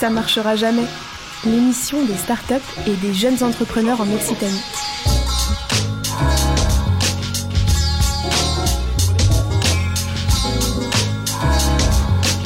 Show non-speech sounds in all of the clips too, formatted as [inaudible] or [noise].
Ça marchera jamais. L'émission des startups et des jeunes entrepreneurs en Occitanie.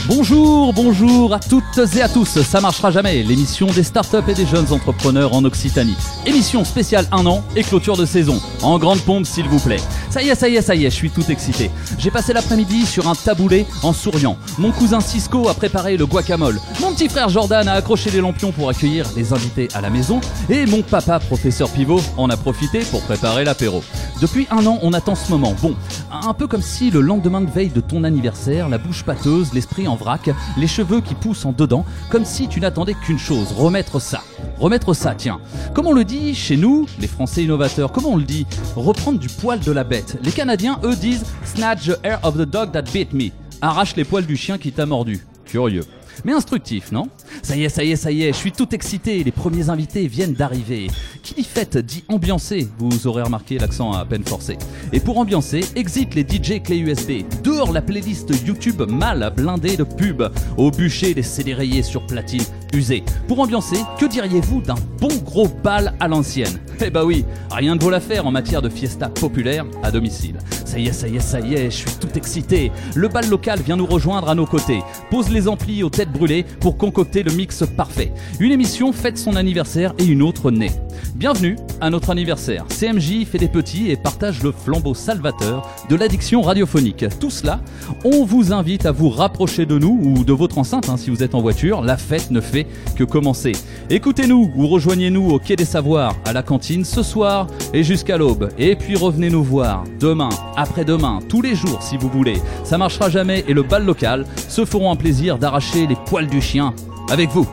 Bonjour, bonjour à toutes et à tous, ça marchera jamais, l'émission des startups et des jeunes entrepreneurs en Occitanie. Émission spéciale un an et clôture de saison, en grande pompe s'il vous plaît. Ça y est, ça y est, ça y est, je suis tout excité. J'ai passé l'après-midi sur un taboulet en souriant. Mon cousin Cisco a préparé le guacamole. Mon petit frère Jordan a accroché les lampions pour accueillir les invités à la maison. Et mon papa, professeur Pivot, en a profité pour préparer l'apéro. Depuis un an, on attend ce moment. Bon, un peu comme si le lendemain de veille de ton anniversaire, la bouche pâteuse, l'esprit en vrac, les cheveux qui poussent en dedans, comme si tu n'attendais qu'une chose, remettre ça. Remettre ça, tiens. Comme on le dit chez nous, les Français innovateurs, comment on le dit? Reprendre du poil de la bête. Les Canadiens, eux, disent Snatch the hair of the dog that bit me. Arrache les poils du chien qui t'a mordu. Curieux. Mais instructif, non? Ça y est, ça y est, ça y est, je suis tout excité, les premiers invités viennent d'arriver. Qui dit fête dit ambiancer, vous aurez remarqué l'accent à peine forcé. Et pour ambiancer, exit les DJ clés USB. Dehors la playlist YouTube mal blindée de pubs. Au bûcher les CD sur platine usée. Pour ambiancer, que diriez-vous d'un bon gros bal à l'ancienne? Eh bah oui, rien ne vaut l'affaire en matière de fiesta populaire à domicile. Ça y est, ça y est, ça y est, je suis tout excité. Le bal local vient nous rejoindre à nos côtés. Pose les amplis aux têtes brûlées pour concocter le mix parfait. Une émission fête son anniversaire et une autre naît. Bienvenue à notre anniversaire. CMJ fait des petits et partage le flambeau salvateur de l'addiction radiophonique. Tout cela, on vous invite à vous rapprocher de nous ou de votre enceinte hein, si vous êtes en voiture. La fête ne fait que commencer. Écoutez-nous ou rejoignez-nous au Quai des Savoirs, à la cantine ce soir et jusqu'à l'aube. Et puis revenez nous voir demain, après-demain, tous les jours si vous voulez. Ça marchera jamais et le bal local se feront un plaisir d'arracher les poils du chien avec vous.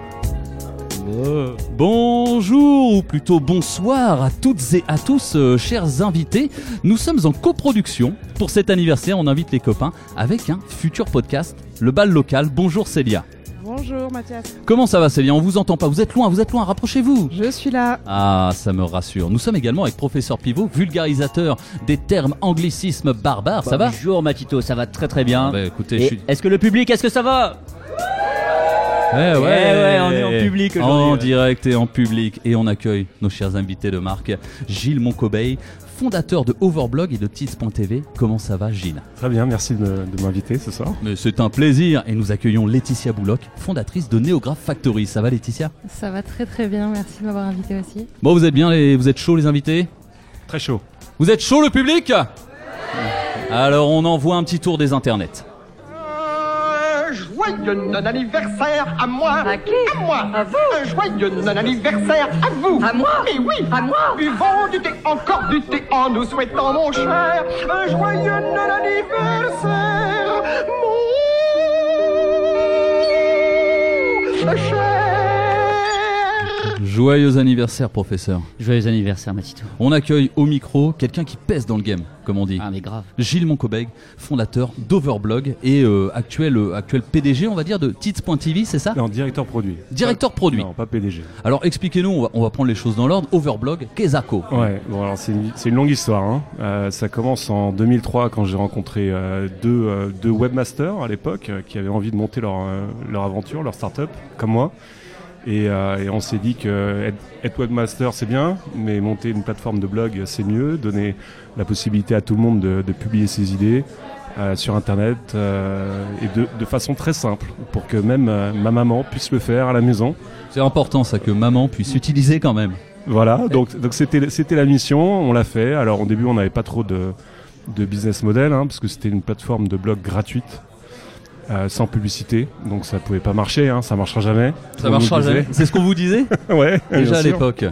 Bonjour, ou plutôt bonsoir à toutes et à tous, euh, chers invités. Nous sommes en coproduction. Pour cet anniversaire, on invite les copains avec un futur podcast, Le Bal Local. Bonjour Célia. Bonjour Mathias. Comment ça va Célia? On vous entend pas, vous êtes loin, vous êtes loin, rapprochez-vous. Je suis là. Ah, ça me rassure. Nous sommes également avec professeur Pivot, vulgarisateur des termes anglicismes barbares. Ça va? Bonjour Matito, ça va très très bien. Bah, écoutez, Et je suis... Est-ce que le public, est-ce que ça va? Eh ouais, ouais, on est en public aujourd'hui, En ouais. direct et en public. Et on accueille nos chers invités de marque, Gilles Moncobeil, fondateur de Overblog et de Tits.tv. Comment ça va Gilles? Très bien, merci de, m'inviter ce soir. Mais c'est un plaisir. Et nous accueillons Laetitia Bouloc, fondatrice de Néographe Factory. Ça va Laetitia? Ça va très très bien, merci de m'avoir invité aussi. Bon, vous êtes bien, les... vous êtes chauds les invités? Très chaud. Vous êtes chaud le public? Alors on envoie un petit tour des internets. Un joyeux non-anniversaire à moi. À qui À moi. À vous. Un joyeux non-anniversaire à vous. À moi. Mais oui. À moi. Buvons du thé, encore du thé en nous souhaitant mon cher. Un joyeux non-anniversaire Mon Joyeux anniversaire professeur. Joyeux anniversaire Matito. On accueille au micro quelqu'un qui pèse dans le game, comme on dit. Ah mais grave. Gilles Moncobeg, fondateur d'Overblog et euh, actuel, euh, actuel PDG, on va dire, de Tits.tv, c'est ça? Non, directeur produit. Directeur Pas- produit. Non, pas PDG. Alors expliquez-nous, on va, on va prendre les choses dans l'ordre. Overblog, ça Ouais, bon alors c'est une, c'est une longue histoire. hein. Euh, ça commence en 2003 quand j'ai rencontré euh, deux, euh, deux webmasters à l'époque euh, qui avaient envie de monter leur, euh, leur aventure, leur start-up, comme moi. Et, euh, et on s'est dit que être, être webmaster c'est bien, mais monter une plateforme de blog c'est mieux, donner la possibilité à tout le monde de, de publier ses idées euh, sur internet euh, et de, de façon très simple pour que même euh, ma maman puisse le faire à la maison. C'est important ça que maman puisse utiliser quand même. Voilà, donc donc c'était c'était la mission, on l'a fait. Alors au début, on n'avait pas trop de de business model, hein, parce que c'était une plateforme de blog gratuite, euh, sans publicité, donc ça pouvait pas marcher, hein, ça marchera jamais. Ça marchera jamais. C'est ce qu'on vous disait [laughs] ouais, déjà à l'époque.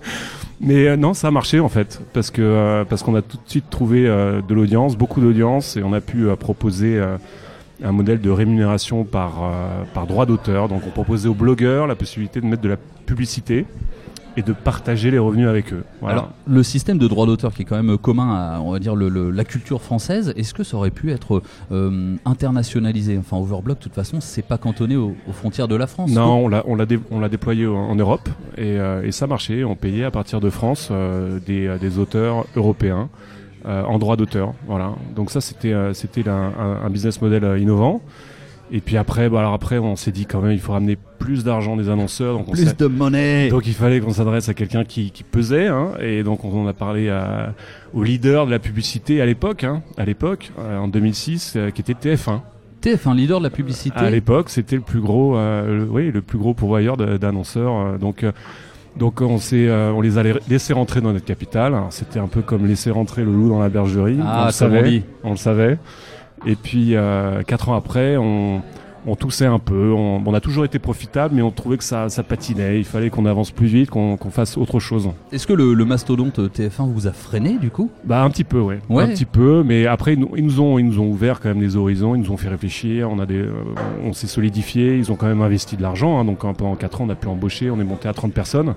[laughs] Mais euh, non, ça a marché en fait, parce que euh, parce qu'on a tout de suite trouvé de l'audience, beaucoup d'audience, et on a pu proposer un modèle de rémunération par par droit d'auteur. Donc on proposait aux blogueurs la possibilité de mettre de la publicité et de partager les revenus avec eux. Voilà. Alors, le système de droit d'auteur qui est quand même commun à, on va dire, le- le- la culture française, est-ce que ça aurait pu être euh, internationalisé? Enfin, Overblog, de toute façon, c'est pas cantonné aux, aux frontières de la France. Non, on l'a, on l'a, dé- déployé en, en Europe et, euh, et ça marchait. On payait à partir de France euh, des, euh, des auteurs européens euh, en droit d'auteur. Voilà. Donc ça, c'était, euh, c'était un, un- business model euh, innovant. Et puis après, bah, alors après, on s'est dit quand même, il faut ramener plus d'argent des annonceurs. Donc on Plus de monnaie. donc il fallait qu'on s'adresse à quelqu'un qui, qui pesait, hein, et donc on en a parlé à, au leader de la publicité à l'époque, hein, à l'époque, euh, en 2006, euh, qui était TF1. TF1, leader de la publicité. À l'époque, c'était le plus gros, euh, le- oui, le plus gros pourvoyeur d'annonceurs. euh, donc, euh, donc on s'est, euh, on les a laissé rentrer dans notre capitale. C'était un peu comme laisser rentrer le loup dans la bergerie. Ah, on le on savait, on le savait. Et puis euh, quatre ans après, on, on toussait un peu. On, on a toujours été profitable, mais on trouvait que ça, ça patinait. Il fallait qu'on avance plus vite, qu'on qu'on fasse autre chose. Est-ce que le, le mastodonte TF1 vous a freiné du coup? Bah un petit peu, ouais. Ouais. Un petit peu, mais après ils nous, ils nous ont ils nous ont ouvert quand même des horizons, ils nous ont fait réfléchir. On a des, euh, on s'est solidifié. Ils ont quand même investi de l'argent. hein, donc hein, pendant 4 ans, on a pu embaucher. On est monté à 30 personnes,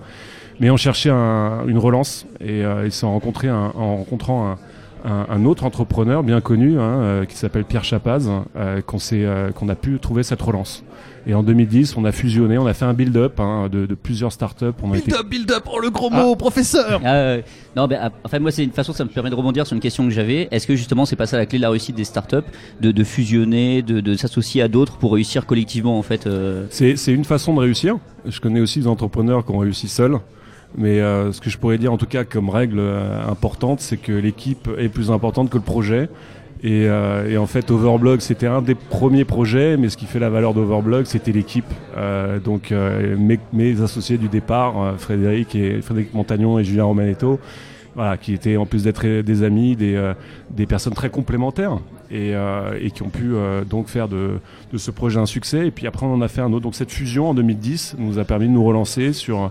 mais on cherchait un- une relance et euh, ils se sont rencontrés un- en rencontrant un, un- un autre entrepreneur bien connu hein, euh, qui s'appelle Pierre Chapaz, euh, qu'on s'est, euh, qu'on a pu trouver cette relance. Et en 2010, on a fusionné, on a fait un build-up hein, de, de plusieurs startups. A été Build up, build up, oh le gros mot, professeur Ah, euh, non, ben, ah, enfin moi c'est une façon, ça me permet de rebondir sur une question que j'avais. Est-ce que justement c'est pas ça la clé de la réussite des startups, de, de fusionner, de, de s'associer à d'autres pour réussir collectivement en fait euh, C'est, c'est une façon de réussir. Je connais aussi des entrepreneurs qui ont réussi seuls. Mais euh, ce que je pourrais dire en tout cas comme règle euh, importante, c'est que l'équipe est plus importante que le projet. Et, euh, et en fait, Overblog, c'était un des premiers projets, mais ce qui fait la valeur d'Overblog, c'était l'équipe. Euh, donc euh, mes, mes associés du départ, euh, Frédéric et Frédéric Montagnon et Julien Romanetto, voilà, qui étaient en plus d'être des amis, des, des personnes très complémentaires et, et qui ont pu donc faire de, de ce projet un succès. Et puis après, on en a fait un autre. Donc cette fusion en 2010 nous a permis de nous relancer sur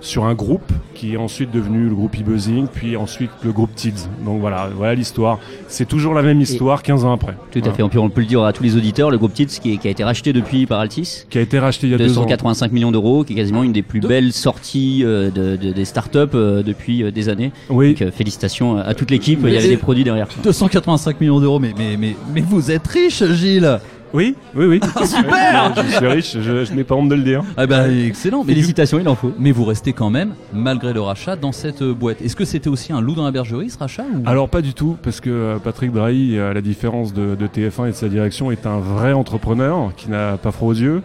sur un groupe qui est ensuite devenu le groupe e-buzzing, puis ensuite le groupe Tids. Donc voilà, voilà l'histoire. C'est toujours la même histoire 15 ans après. Tout à Voilà. fait. On peut le dire à tous les auditeurs, le groupe TITS qui, est- qui a été racheté depuis par Altis. Qui a été racheté il y a deux ans. 285 millions d'euros, qui est quasiment une des plus De- belles sorties euh, de, de- des startups euh, depuis euh, des années. Oui, Donc félicitations à toute l'équipe, il y avait des produits derrière. 285 millions d'euros, mais, mais, mais, mais vous êtes riche, Gilles oui, oui, oui. [laughs] Super Je suis riche, je, je n'ai pas honte de le dire. Ah bah excellent, mais, Félicitations, il en faut. mais vous restez quand même, malgré le rachat, dans cette euh, boîte. Est-ce que c'était aussi un loup dans la bergerie, ce rachat ou... Alors pas du tout, parce que euh, Patrick Drahi, à la différence de, de TF1 et de sa direction, est un vrai entrepreneur qui n'a pas froid aux yeux.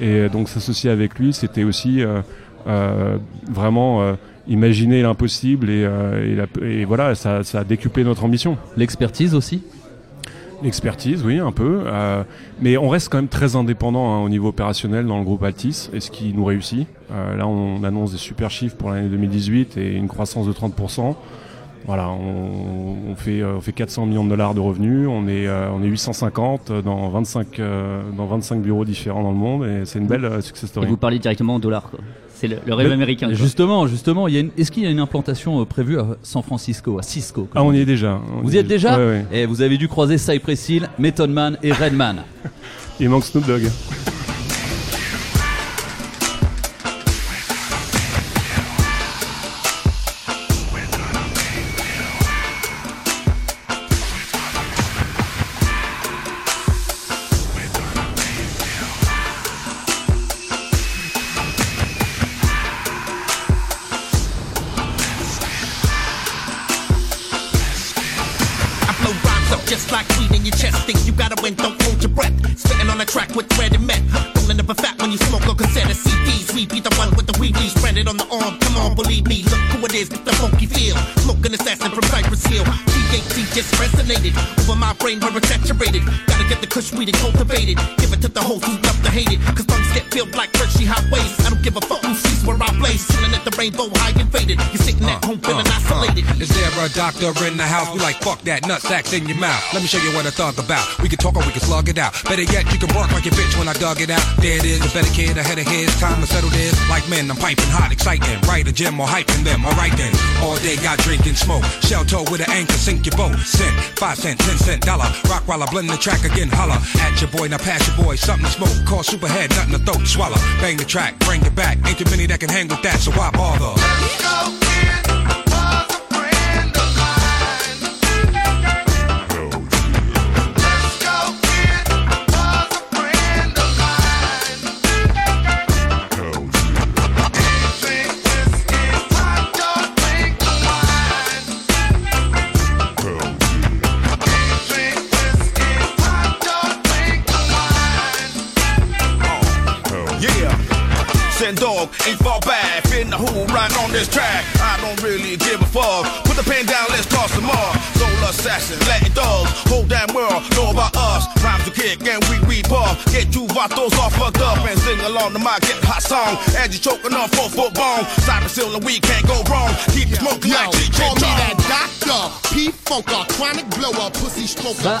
Et euh, donc s'associer avec lui, c'était aussi euh, euh, vraiment euh, imaginer l'impossible et, euh, et voilà, ça, ça a décuplé notre ambition. L'expertise aussi? L'expertise, oui, un peu. euh, mais on reste quand même très indépendant hein, au niveau opérationnel dans le groupe Altis, et ce qui nous réussit. Euh, là, on annonce des super chiffres pour l'année 2018 et une croissance de 30%. Voilà, on, fait, euh, on fait 400 millions de dollars de revenus, on est, euh, on est 850 dans 25, euh, dans 25 bureaux différents dans le monde, et c'est une belle euh, success Et story. vous parlez directement en dollars, quoi. C'est le, le rêve américain. quoi. Justement, justement, il y a une- est-ce qu'il y a une implantation euh, prévue à San Francisco, à Cisco Ah, on y est déjà. on Vous y êtes déjà Ouais, ouais. Et vous avez dû croiser Cypress Hill, Method Man et Redman. [laughs] Il manque Snoop Dogg. Track with thread and met. Rolling up a fat when you smoke a cassette of CDs. We be the one with the weebies, spread it on the arm. Come on, believe me. Look who it is with the funky feel. Smoking assassin from Cypress Hill. THC just resonated over my brain where it's saturated. Gotta get the kush weed and cultivate it. Give it to the hoes who love to hate it. Cause lungs get filled like Hershey highways. I don't give a fuck who sees where I blaze. Chilling at the rainbow high a doctor in the house? We like fuck that nut sacks in your mouth. Let me show you what I thought about. We can talk or we can slug it out. Better yet, you can bark like a bitch when I dug it out. There it is, a better kid ahead of his. Time to settle this. Like men, I'm piping hot, exciting. Right, a gym or hyping them. Alright then. All day got drinking smoke. Shell toe with an anchor, sink your boat. Cent, five cent, ten cent, dollar. Rock while I blend the track again, holla. At your boy, now pass your boy. Something to smoke. Call superhead, nothing to throat. Swallow. Bang the track, bring it back. Ain't too many that can hang with that, so why bother? ten dog, ain't far back. Fin the who right on this track. I don't really give a fuck. Put the pen down, let's toss some more. Soul assassin, Latin dogs, whole damn world know about us. Rhymes to kick and we we puff. Get you vatos all fucked up and sing along to my get hot song. As you choking on four foot bone, cyber seal and we can't go wrong. Keep it smoking Yo, like Cheech call me that doctor. P-Funker, chronic blower, pussy smoker.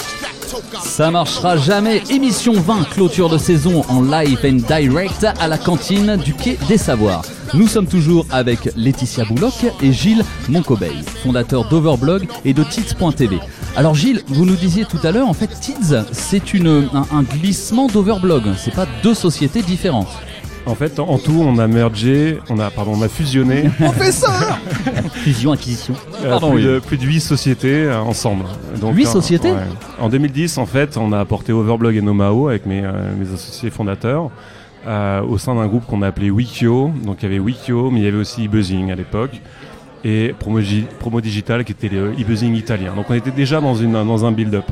Ça- marchera jamais. Émission 20, clôture de saison en live and direct à la cantine du Quai des Savoirs. Nous sommes toujours avec Laetitia Bouloc et Gilles Moncobeil, fondateur d'Overblog et de Tids.tv. Alors Gilles, vous nous disiez tout à l'heure, en fait Tids, c'est un glissement d'Overblog. C'est pas deux sociétés différentes. En fait, en, en tout, on a mergé, on a, pardon, on a fusionné [laughs] Fusion, acquisition. euh, Pardon, plus, oui. de, plus de 8 sociétés euh, ensemble. Donc, Huit en- sociétés ouais. En 2010, en fait, on a apporté Overblog et Nomao avec mes, euh, mes associés fondateurs euh, au sein d'un groupe qu'on a appelé Wikio. Donc il y avait Wikio, mais il y avait aussi eBuzzing à l'époque et Promo, Gi- Promo Digital qui était le eBuzzing italien. Donc on était déjà dans, une, dans un build-up.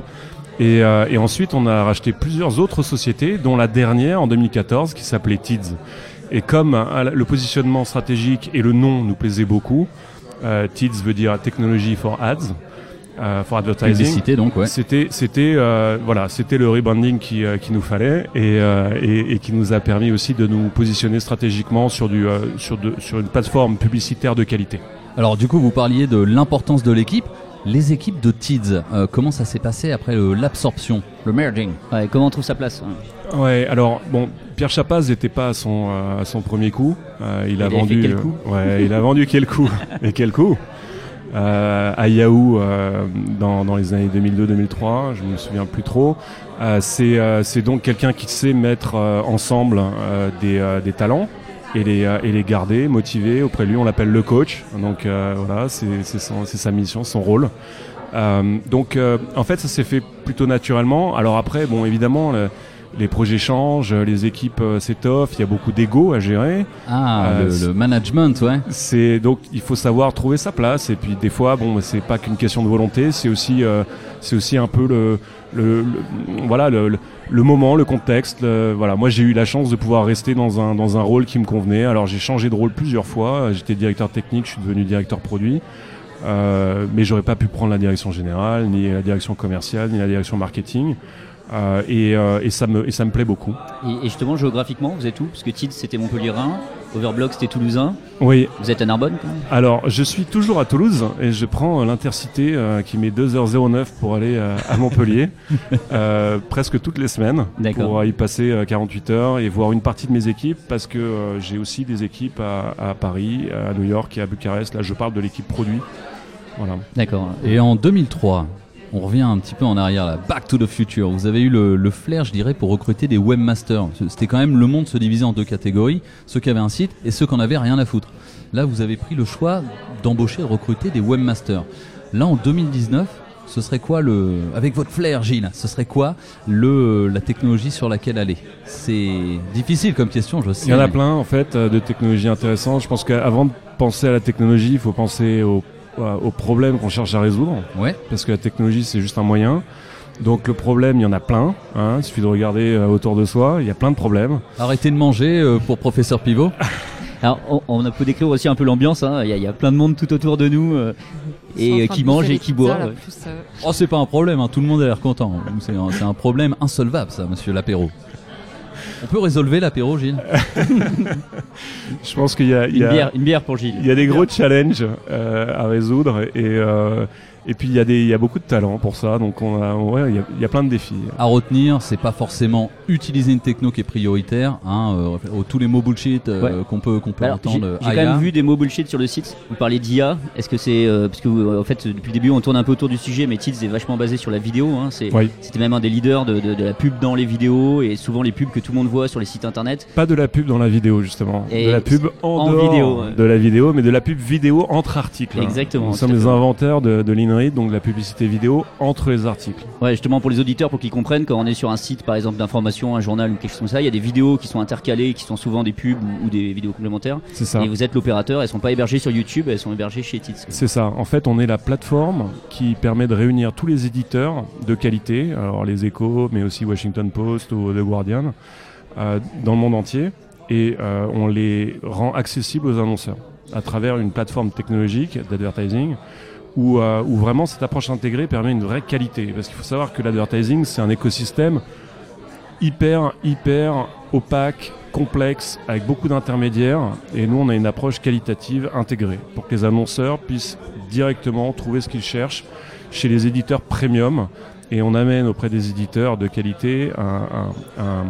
Et, euh, et ensuite, on a racheté plusieurs autres sociétés, dont la dernière en 2014 qui s'appelait Tids. Et comme euh, le positionnement stratégique et le nom nous plaisaient beaucoup, euh, Tids veut dire Technology for Ads, euh, for Advertising. Publicité donc, ouais. C'était, c'était, euh, voilà, c'était le rebranding qui, euh, qui nous fallait et, euh, et, et qui nous a permis aussi de nous positionner stratégiquement sur du, euh, sur de, sur une plateforme publicitaire de qualité. Alors du coup, vous parliez de l'importance de l'équipe. Les équipes de Tids, euh, comment ça s'est passé après l'absorption, le merging Ouais, comment on trouve sa place hein Ouais, alors bon, Pierre Chapaz n'était pas à son, euh, à son premier coup. Euh, il, a vendu. fait quel coup Ouais, il a vendu quel coup [laughs] Et quel coup euh, À Yahoo euh, dans, dans les années 2002-2003, je me souviens plus trop. Euh, c'est euh, c'est donc quelqu'un qui sait mettre euh, ensemble euh, des, euh, des talents et les, euh, et les garder, motiver. Auprès de lui, on l'appelle le coach. Donc euh, voilà, c'est c'est son- c'est sa mission, son rôle. Euh, donc euh, en fait, ça s'est fait plutôt naturellement. Alors après, bon, évidemment, le- les projets changent, les équipes euh, s'étoffent, il y a beaucoup d'ego à gérer. Ah, Euh, le, le management, ouais. C'est donc il faut savoir trouver sa place et puis des fois bon c'est pas qu'une question de volonté, c'est aussi euh, c'est aussi un peu le, le, le- voilà le, le, moment, le contexte. le- voilà, moi j'ai eu la chance de pouvoir rester dans un dans un rôle qui me convenait. Alors j'ai changé de rôle plusieurs fois. J'étais directeur technique, je suis devenu directeur produit. Euh, mais j'aurais pas pu prendre la direction générale, ni la direction commerciale, ni la direction marketing. Euh, et, euh, et ça me et ça me plaît beaucoup. Et, justement, géographiquement, vous êtes où? Parce que Tids, c'était Montpellier-Rhin, Overblock, c'était Toulousain. Oui, Vous êtes à Narbonne quand même Alors, je suis toujours à Toulouse et je prends euh, l'intercité euh, qui met 2h09 pour aller euh, à Montpellier [laughs] euh, presque toutes les semaines pour y passer euh, 48 heures et voir une partie de mes équipes parce que j'ai aussi des équipes à, à Paris, à New York et à Bucarest. Là, je parle de l'équipe produit. Voilà. D'accord. Et en 2003, on revient un petit peu en arrière là, Back to the Future. Vous avez eu le, le flair, je dirais, pour recruter des webmasters. C'était quand même le monde se divisait en deux catégories, ceux qui avaient un site et ceux qui en avaient rien à foutre. Là, vous avez pris le choix d'embaucher, de recruter des webmasters. Là, en 2019, ce serait quoi le, avec votre flair, Gilles, ce serait quoi le, la technologie sur laquelle aller? C'est difficile comme question, je sais. Il y en a mais- plein en fait euh, de technologies intéressantes. Je pense qu'avant de penser à la technologie, il faut penser au- euh, aux problèmes qu'on cherche à résoudre. Ouais. parce que la technologie c'est juste un moyen. Donc le problème, il y en a plein. Hein. Il suffit de regarder euh, autour de soi. Il y a plein de problèmes. Arrêtez de manger euh, pour professeur Pivot. [laughs] Alors, on, on a peut décrire aussi un peu l'ambiance. hein. Il y, a- il y a plein de monde tout autour de nous euh, et euh, qui mange et qui boit. ouais. Oh, c'est pas un problème, hein, tout le monde a l'air content. C'est un, c'est un problème insolvable, ça, monsieur l'apéro. On peut résolver l'apéro, Gilles? [laughs] Je pense qu'il y a, il y Une a- bière, une bière pour Gilles. il y a des gros challenges euh, à résoudre et, euh, et puis il y, a des, il y a beaucoup de talent pour ça. Donc on a, ouais, il, y a, il y a plein de défis. À retenir, c'est pas forcément utiliser une techno qui est prioritaire. Hein, euh, tous les mots bullshit euh, qu'on peut, qu'on peut Alors, entendre. j'ai quand même vu des mots bullshit sur le site. Vous parlez d'IA. Est-ce que c'est euh, parce que vous- en fait depuis le début on tourne un peu autour du sujet, mais Tids est vachement basé sur la vidéo. Hein. Oui. C'était même un des leaders de, de- de la pub dans les vidéos et souvent les pubs que tout le monde voit sur les sites internet. Pas de la pub dans la vidéo justement. Et de la pub en, en dehors vidéo, de la vidéo, mais de la pub vidéo entre articles. Exactement, Nous sommes les inventeurs de, de donc la publicité vidéo entre les articles. Ouais, justement pour les auditeurs, pour qu'ils comprennent, quand on est sur un site par exemple d'information, un journal ou quelque chose comme ça, il y a des vidéos qui sont intercalées, qui sont souvent des pubs ou, ou des vidéos complémentaires. C'est ça. Et vous êtes l'opérateur, elles sont pas hébergées sur YouTube, elles sont hébergées chez Tids. C'est ça. En fait, on est la plateforme qui permet de réunir tous les éditeurs de qualité, alors les Échos, mais aussi Washington Post ou The Guardian, euh, dans le monde entier. et euh, on les rend accessibles aux annonceurs à travers une plateforme technologique d'advertising où, euh, où vraiment cette approche intégrée permet une vraie qualité. Parce qu'il faut savoir que l'advertising, c'est un écosystème hyper, hyper opaque, complexe, avec beaucoup d'intermédiaires. Et nous, on a une approche qualitative intégrée pour que les annonceurs puissent directement trouver ce qu'ils cherchent chez les éditeurs premium. Et on amène auprès des éditeurs de qualité un- un- un-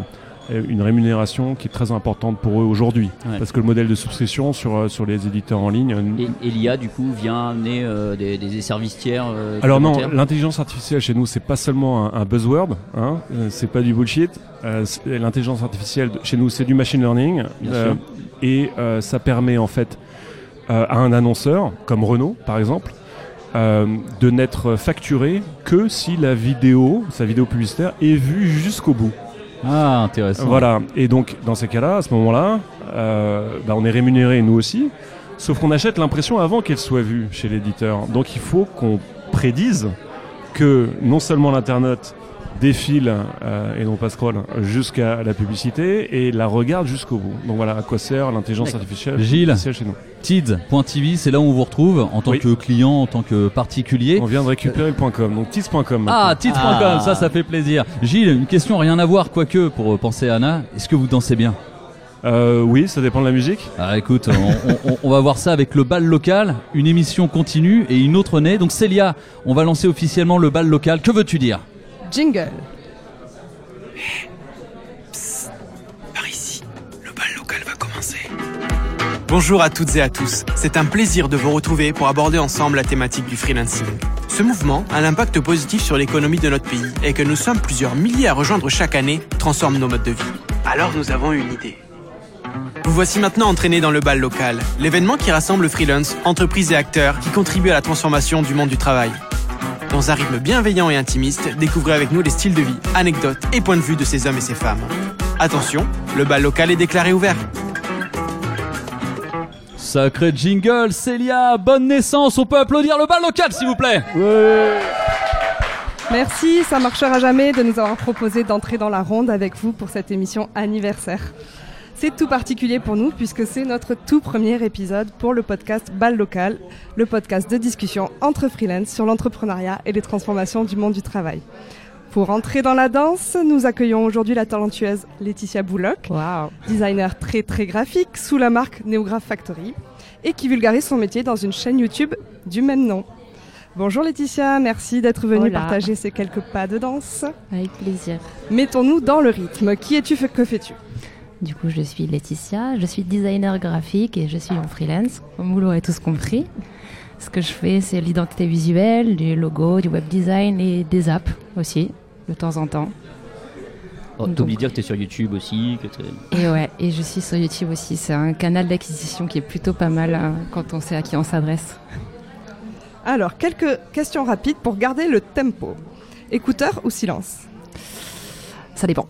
une rémunération qui est très importante pour eux aujourd'hui. Ouais. Parce que le modèle de souscription sur, euh, sur les éditeurs en ligne... euh, Et, et l'IA, du coup, vient amener euh, des, des services tiers. euh, Alors non, l'intelligence artificielle chez nous, c'est pas seulement un, un buzzword, hein, euh, c'est pas du bullshit. Euh, L'intelligence artificielle chez nous, c'est du machine learning, euh, et euh, ça permet en fait euh, à un annonceur, comme Renault par exemple, euh, de n'être facturé que si la vidéo, sa vidéo publicitaire, est vue jusqu'au bout. Ah, intéressant. Voilà. Et donc, dans ces cas-là, à ce moment-là, euh, bah, on est rémunéré nous aussi. Sauf qu'on achète l'impression avant qu'elle soit vue chez l'éditeur. Donc, il faut qu'on prédise que non seulement l'internaute défile euh, et non pas scroll jusqu'à la publicité et la regarde jusqu'au bout. Donc voilà à quoi sert l'intelligence artificielle Gilles. artificielle chez nous. Tids.tv, c'est là où on vous retrouve en tant Oui. que client, en tant que particulier. On vient de récupérer le point .com, donc tiz.com. Ah, tids.com, Ah. ça, ça fait plaisir. Gilles, une question rien à voir, quoique, pour euh, penser à Anna. Est-ce que vous dansez bien? Euh, oui, ça dépend de la musique. Ah, écoute, on, on- on va voir ça avec le bal local, une émission continue et une autre née. Donc, Célia, on va lancer officiellement le bal local. Que veux-tu dire? Jingle. Par ici, le bal local va commencer. Bonjour à toutes et à tous. C'est un plaisir de vous retrouver pour aborder ensemble la thématique du freelancing. Ce mouvement a l'impact positif sur l'économie de notre pays et que nous sommes plusieurs milliers à rejoindre chaque année transforme nos modes de vie. Alors nous avons une idée. Vous voici maintenant entraînés dans le bal local, l'événement qui rassemble freelance, entreprises et acteurs qui contribuent à la transformation du monde du travail. Dans un rythme bienveillant et intimiste, découvrez avec nous les styles de vie, anecdotes et points de vue de ces hommes et ces femmes. Attention, le bal local est déclaré ouvert. Sacré jingle, Célia, bonne naissance. On peut applaudir le bal local, s'il vous plaît. Merci, ça marchera jamais de nous avoir proposé d'entrer dans la ronde avec vous pour cette émission anniversaire. C'est tout particulier pour nous puisque c'est notre tout premier épisode pour le podcast Bal Local, le podcast de discussion entre freelance sur l'entrepreneuriat et les transformations du monde du travail. Pour entrer dans la danse, nous accueillons aujourd'hui la talentueuse Laetitia Bouloc, designer très très graphique sous la marque Neograph Factory et qui vulgarise son métier dans une chaîne YouTube du même nom. Bonjour Laetitia, merci d'être venue Hola. partager ces quelques pas de danse. Avec plaisir. Mettons-nous dans le rythme. Qui es-tu, que fais-tu? Du coup, je suis Laetitia, je suis designer graphique et je suis en freelance, comme vous l'aurez tous compris. Ce que je fais, c'est l'identité visuelle, du logo, du web design et des apps aussi, de temps en temps. Oh, T'oublies de dire que t'es sur YouTube aussi. Que Et ouais, et je suis sur YouTube aussi. C'est un canal d'acquisition qui est plutôt pas mal hein, quand on sait à qui on s'adresse. Alors, quelques questions rapides pour garder le tempo. Écouteur ou silence? Ça dépend.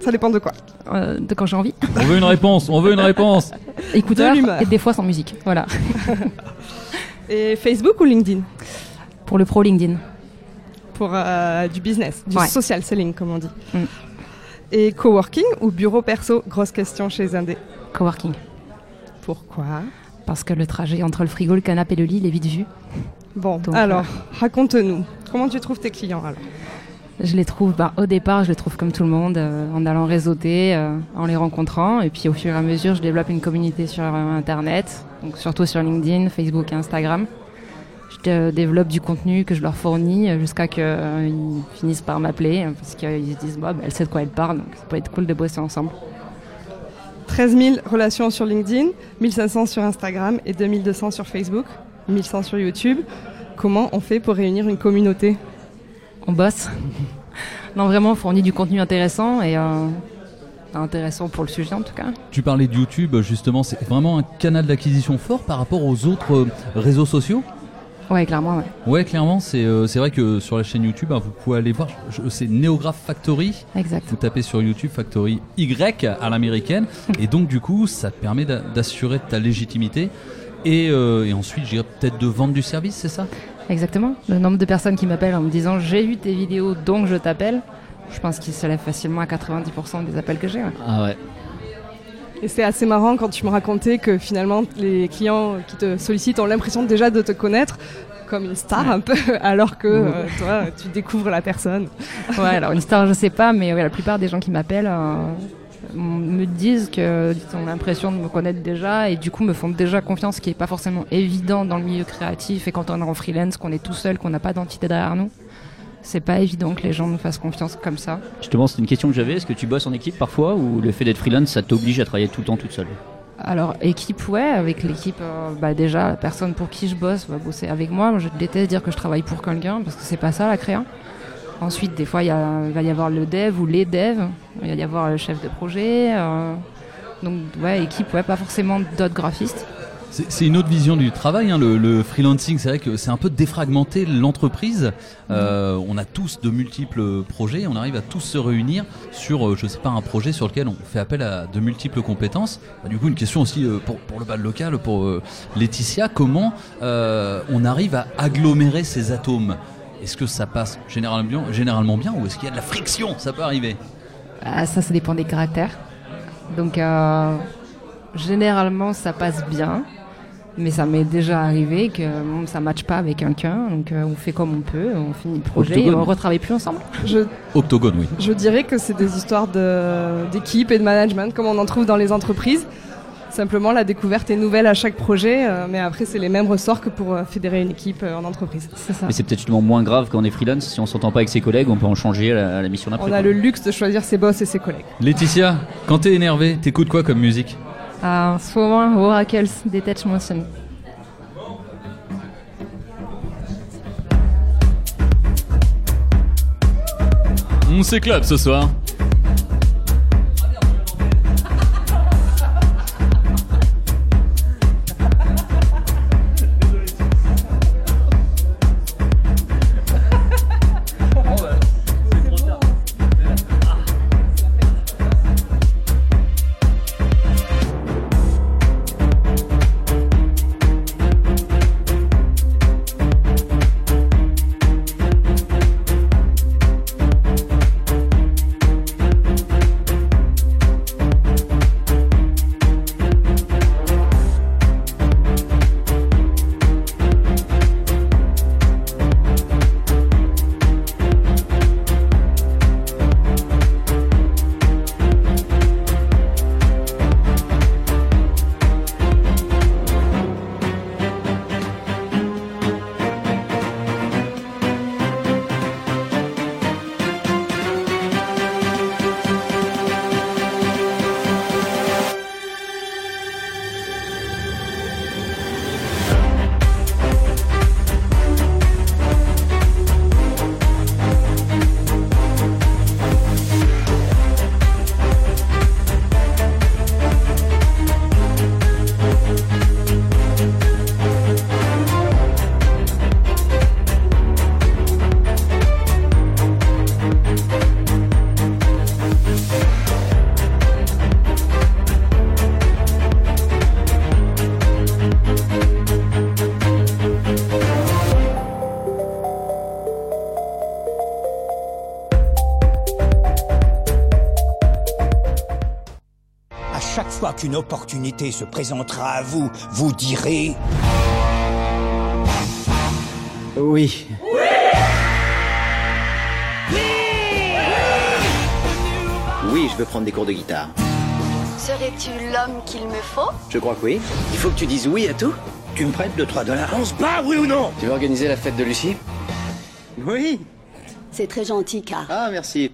Ça dépend de quoi Euh, de quand j'ai envie. On veut une réponse, on veut une réponse. [laughs] Écouteur De l'humeur. et des fois sans musique. Voilà. [laughs] Et Facebook ou LinkedIn Pour le pro LinkedIn. Pour euh, du business, du Ouais. social selling, comme on dit. Mm. Et coworking ou bureau perso Grosse question chez Indé. Coworking. Pourquoi Parce que le trajet entre le frigo, le canapé et le lit, il est vite vu. Bon, Donc, alors, euh, raconte-nous. Comment tu trouves tes clients alors? Je les trouve, bah, au départ, je les trouve comme tout le monde, euh, en allant réseauter, euh, en les rencontrant. Et puis au fur et à mesure, je développe une communauté sur euh, Internet, donc surtout sur LinkedIn, Facebook et Instagram. Je développe du contenu que je leur fournis jusqu'à qu'ils finissent par m'appeler, euh, parce qu'ils se disent, bah, bah, elle sait de quoi elle parle, donc ça peut être cool de bosser ensemble. 13 000 relations sur LinkedIn, 1500 sur Instagram et 2200 sur Facebook, 1100 sur YouTube. Comment on fait pour réunir une communauté? On bosse. non, vraiment, on fournit du contenu intéressant et euh, intéressant pour le sujet en tout cas. Tu parlais de YouTube, justement, c'est vraiment un canal d'acquisition fort par rapport aux autres euh, réseaux sociaux? Ouais, clairement, ouais. Ouais, clairement, c'est euh, vrai que sur la chaîne YouTube, hein, vous pouvez aller voir, c'est Neograph Factory. Exact. Vous tapez sur YouTube Factory Y à l'américaine, [laughs] et donc du coup, ça te permet d'a- d'assurer ta légitimité. Et, euh, et ensuite, je dirais peut-être de vendre du service, c'est ça? Exactement. Le nombre de personnes qui m'appellent en me disant j'ai vu tes vidéos donc je t'appelle, je pense qu'il se lève facilement à 90% des appels que j'ai. ouais. Ah ouais. Et c'est assez marrant quand tu me racontais que finalement les clients qui te sollicitent ont l'impression déjà de te connaître comme une star un peu, [laughs] alors que euh, toi, tu découvres la personne. Ouais, alors une star, je sais pas, mais ouais, la plupart des gens qui m'appellent euh, me disent que ils ont l'impression de me connaître déjà et du coup me font déjà confiance, ce qui est pas forcément évident dans le milieu créatif et quand on est en freelance, qu'on est tout seul, qu'on n'a pas d'entité derrière nous. C'est pas évident que les gens nous fassent confiance comme ça. Justement, c'est une question que j'avais. Est-ce que tu bosses en équipe parfois ou le fait d'être freelance, ça t'oblige à travailler tout le temps toute seule? Alors, équipe, ouais, avec l'équipe, euh, bah déjà, la personne pour qui je bosse va bosser avec moi. Moi, Je déteste dire que je travaille pour quelqu'un parce que c'est pas ça la créa. Ensuite, des fois, il va y avoir le dev ou les devs, il va y avoir le chef de projet. euh, donc, ouais, équipe, ouais, pas forcément d'autres graphistes. C'est une autre vision du travail, hein, le, freelancing. C'est vrai que c'est un peu défragmenté l'entreprise. Euh, on a tous de multiples projets, on arrive à tous se réunir sur, euh, je sais pas, un projet sur lequel on fait appel à de multiples compétences. Bah, du coup, une question aussi pour, le bal local, pour Laetitia, comment on arrive à agglomérer ces atomes? Est-ce que ça passe généralement bien, généralement bien ou est-ce qu'il y a de la friction? Ça peut arriver. Ah, ça, ça dépend des caractères. Donc, euh, généralement, ça passe bien. Mais ça m'est déjà arrivé que bon, ça ne matche pas avec quelqu'un. Donc, euh, on fait comme on peut, on finit le projet et on retravaille plus ensemble. Je, Octogone, oui. je dirais que c'est des histoires de- d'équipe et de management, comme on en trouve dans les entreprises. Simplement, la découverte est nouvelle à chaque projet, euh, mais après, c'est les mêmes ressorts que pour euh, fédérer une équipe euh, en entreprise. C'est ça. Mais c'est peut-être justement moins grave quand on est freelance. Si on s'entend pas avec ses collègues, on peut en changer à la, à la mission d'après. On a quoi. le luxe de choisir ses boss et ses collègues. Laetitia, quand t'es énervé, t'écoutes quoi comme musique? Ah, en ce moment, Oracles, Detach Motion. On s'éclate ce soir. Chaque fois qu'une opportunité se présentera à vous, vous direz Oui. Oui, je veux prendre des cours de guitare. Serais-tu l'homme qu'il me faut? Je crois que oui. Il faut que tu dises oui à tout. Tu me prêtes 2-3 dollars On se bat, oui ou non? Tu veux organiser la fête de Lucie? Oui. C'est très gentil, car. Ah, merci.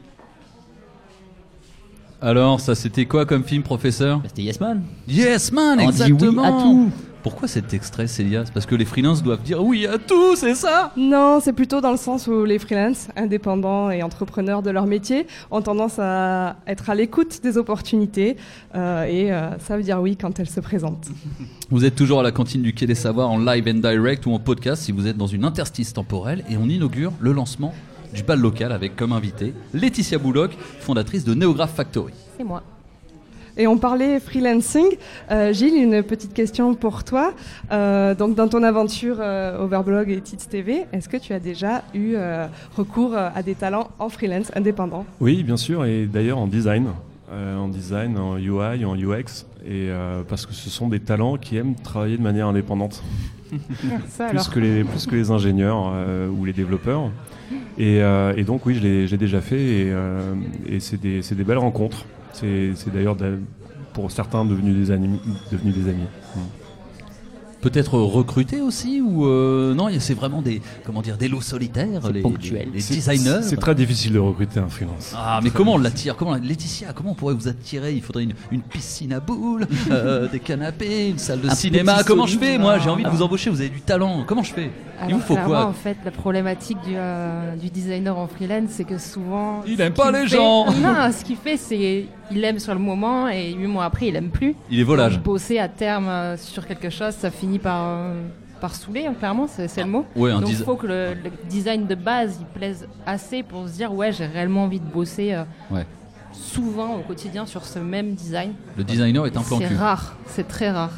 Alors, ça c'était quoi comme film, professeur C'était Yes Man. Yes Man, On dit oui exactement. à tout. Pourquoi cet extrait, Célia? C'est parce que les freelances doivent dire oui à tout, c'est ça? Non, c'est plutôt dans le sens où les freelances, indépendants et entrepreneurs de leur métier, ont tendance à être à l'écoute des opportunités euh, et euh, ça veut dire oui quand elles se présentent. [laughs] Vous êtes toujours à la cantine du Quai des Savoirs en live and direct ou en podcast si vous êtes dans une interstice temporelle et on inaugure le lancement du bal local avec comme invité Laetitia Bouloc, fondatrice de Neograph Factory. C'est moi. Et on parlait freelancing. Euh, Gilles, une petite question pour toi. Euh, donc, dans ton aventure euh, Overblog et Tits TV, est-ce que tu as déjà eu euh, recours à des talents en freelance indépendant Oui, bien sûr, et d'ailleurs en design. euh, en design, en UI, en UX, et euh, parce que ce sont des talents qui aiment travailler de manière indépendante. [laughs] Ça, plus, alors. que les, plus que les ingénieurs euh, ou les développeurs. Et, euh, et donc oui, je l'ai j'ai déjà fait et, euh, et c'est des, belles rencontres. C'est d'ailleurs pour certains devenus des amis. Devenus des amis. Mm. Peut-être recruter aussi ou euh, non C'est vraiment des comment dire des lots solitaires, les, les, designers. C'est très difficile de recruter un freelance. Ah mais comment on l'attire Comment Laetitia Comment on pourrait vous attirer? Il faudrait une, une piscine à boules, [laughs] euh, des canapés, une salle de Un cinéma. Comment je fais Moi? J'ai envie de Ah. vous embaucher. Vous avez du talent. Comment je fais? Il Alors, vous faut clairement, quoi En fait, la problématique du, euh, du designer en freelance, c'est que souvent. Il aime pas les fait- gens. [laughs] Non, ce qu'il fait, c'est il aime sur le moment et huit mois après, il aime plus. Il est volage. Donc, bosser à terme euh, sur quelque chose, ça finit par. euh, par saouler, hein, clairement, c'est le mot. Ouais, un Donc il faut que le, le design de base il plaise assez pour se dire ouais j'ai réellement envie de bosser euh, Ouais. souvent au quotidien sur ce même design. Le designer est un plan C'est rare, c'est très rare.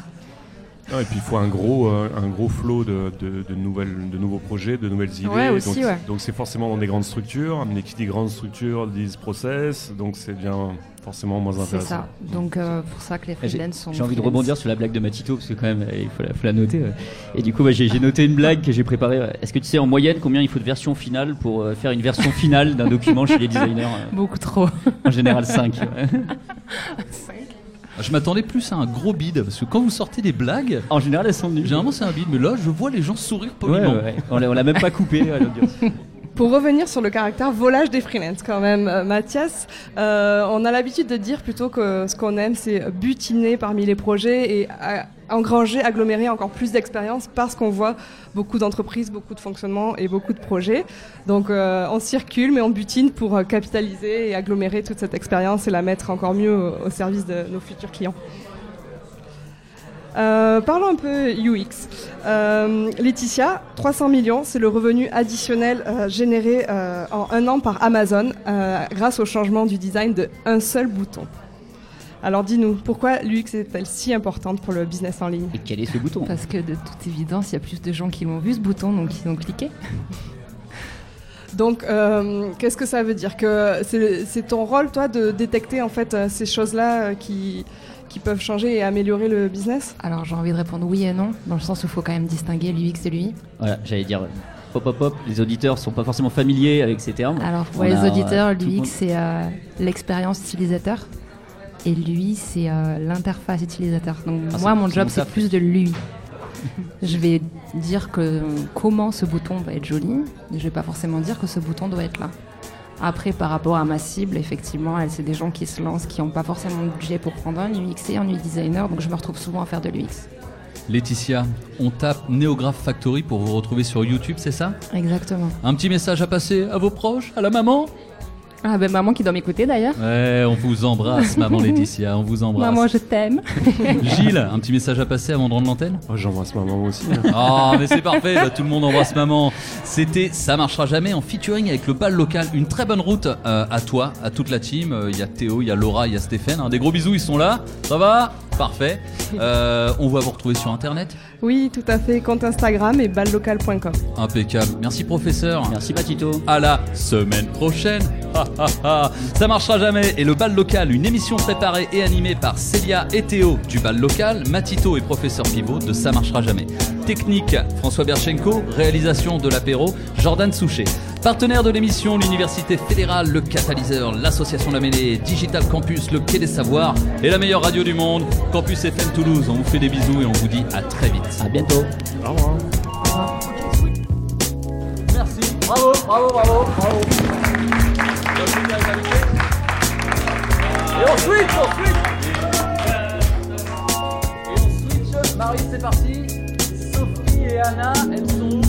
Non, et puis il faut un gros, euh, un gros flot de, de, de nouvelles, de nouveaux projets, de nouvelles idées. Ouais, aussi, donc, ouais. donc c'est forcément dans des grandes structures, mais qui dit grandes structures disent process, donc c'est bien forcément moins C'est intéressant. ça. Donc euh, pour ça que les J'ai freelance sont. j'ai envie de rebondir sur la blague de Matito parce que quand même il faut la, faut la noter. euh. Et du coup, bah, j'ai noté une blague que j'ai préparée. Est-ce que tu sais en moyenne combien il faut de versions finales pour euh, faire une version finale d'un document chez les designers Beaucoup trop. En général 5. [laughs] [laughs] Je m'attendais plus à un gros bide parce que quand vous sortez des blagues, en général elles sont nulles. Généralement c'est un bide, mais là je vois les gens sourire poliment. ouais, ouais. On l'a même pas coupé à l'audience. Pour revenir sur le caractère volage des freelance quand même, euh, Mathias, euh, on a l'habitude de dire plutôt que ce qu'on aime c'est butiner parmi les projets et engranger, agglomérer encore plus d'expérience parce qu'on voit beaucoup d'entreprises, beaucoup de fonctionnements et beaucoup de projets. Donc euh, on circule mais on butine pour euh, capitaliser et agglomérer toute cette expérience et la mettre encore mieux au, service de nos futurs clients. Euh, parlons un peu UX. Laetitia, 300 millions, c'est le revenu additionnel généré en un an par Amazon grâce au changement du design de un seul bouton. Alors dis-nous, pourquoi l'UX est-elle si importante pour le business en ligne Et quel est ce bouton? Parce que de toute évidence, il y a plus de gens qui l'ont vu ce bouton, donc ils ont cliqué. [laughs] Donc, euh, qu'est-ce que ça veut dire? Que c'est ton rôle, toi, de détecter en fait euh, ces choses-là euh, qui, qui peuvent changer et améliorer le business? Alors j'ai envie de répondre oui et non, dans le sens où il faut quand même distinguer l'UX et l'UI. Voilà, j'allais dire. Hop hop hop, les auditeurs sont pas forcément familiers avec ces termes. Alors pour On les auditeurs, l'UX c'est euh, l'expérience utilisateur et l'UI c'est euh, l'interface utilisateur. Donc Ah, moi mon job c'est plus de l'UI. je vais dire que comment ce bouton va être joli, je vais pas forcément dire que ce bouton doit être là. Après, par rapport à ma cible, effectivement, c'est des gens qui se lancent, qui n'ont pas forcément de budget pour prendre un UX et un UI designer, donc je me retrouve souvent à faire de l'UX. Laetitia, on tape Neograph Factory pour vous retrouver sur YouTube, c'est ça? Exactement. Un petit message à passer à vos proches, à la maman? Ah ben maman qui doit m'écouter d'ailleurs. Ouais, on vous embrasse, maman [laughs] Laetitia, on vous embrasse. Maman, je t'aime. [laughs] Gilles, un petit message à passer avant de rendre l'antenne? Oh, J'embrasse maman aussi. Oh, mais c'est parfait, bah, tout le monde embrasse maman. C'était Ça marchera jamais en featuring avec le bal local. Une très bonne route euh, à toi, à toute la team. Euh, Il y a Théo, il y a Laura, il y a Stéphane. hein. Des gros bisous, ils sont là. Ça va? Parfait. Euh, on va vous retrouver sur internet. Oui, tout à fait. Compte Instagram et ballocal.com. Impeccable. Merci professeur. Merci Matito. À la semaine prochaine. Ha, ha, ha. Ça marchera jamais. Et le bal local, une émission préparée et animée par Célia et Théo du bal local, Matito et professeur Pivot de Ça marchera jamais technique François Berchenko, réalisation de l'apéro Jordan Souchet. Partenaire de l'émission, l'Université fédérale, le Catalyseur, l'Association La Mêlée, Digital Campus, le Quai des Savoirs et la meilleure radio du monde, Campus FM Toulouse. On vous fait des bisous et on vous dit à très vite. À bientôt. Au revoir. Merci. Bravo, bravo, bravo, bravo. Et on switch, on switch. Et on switch. Marie, c'est parti. Diana en su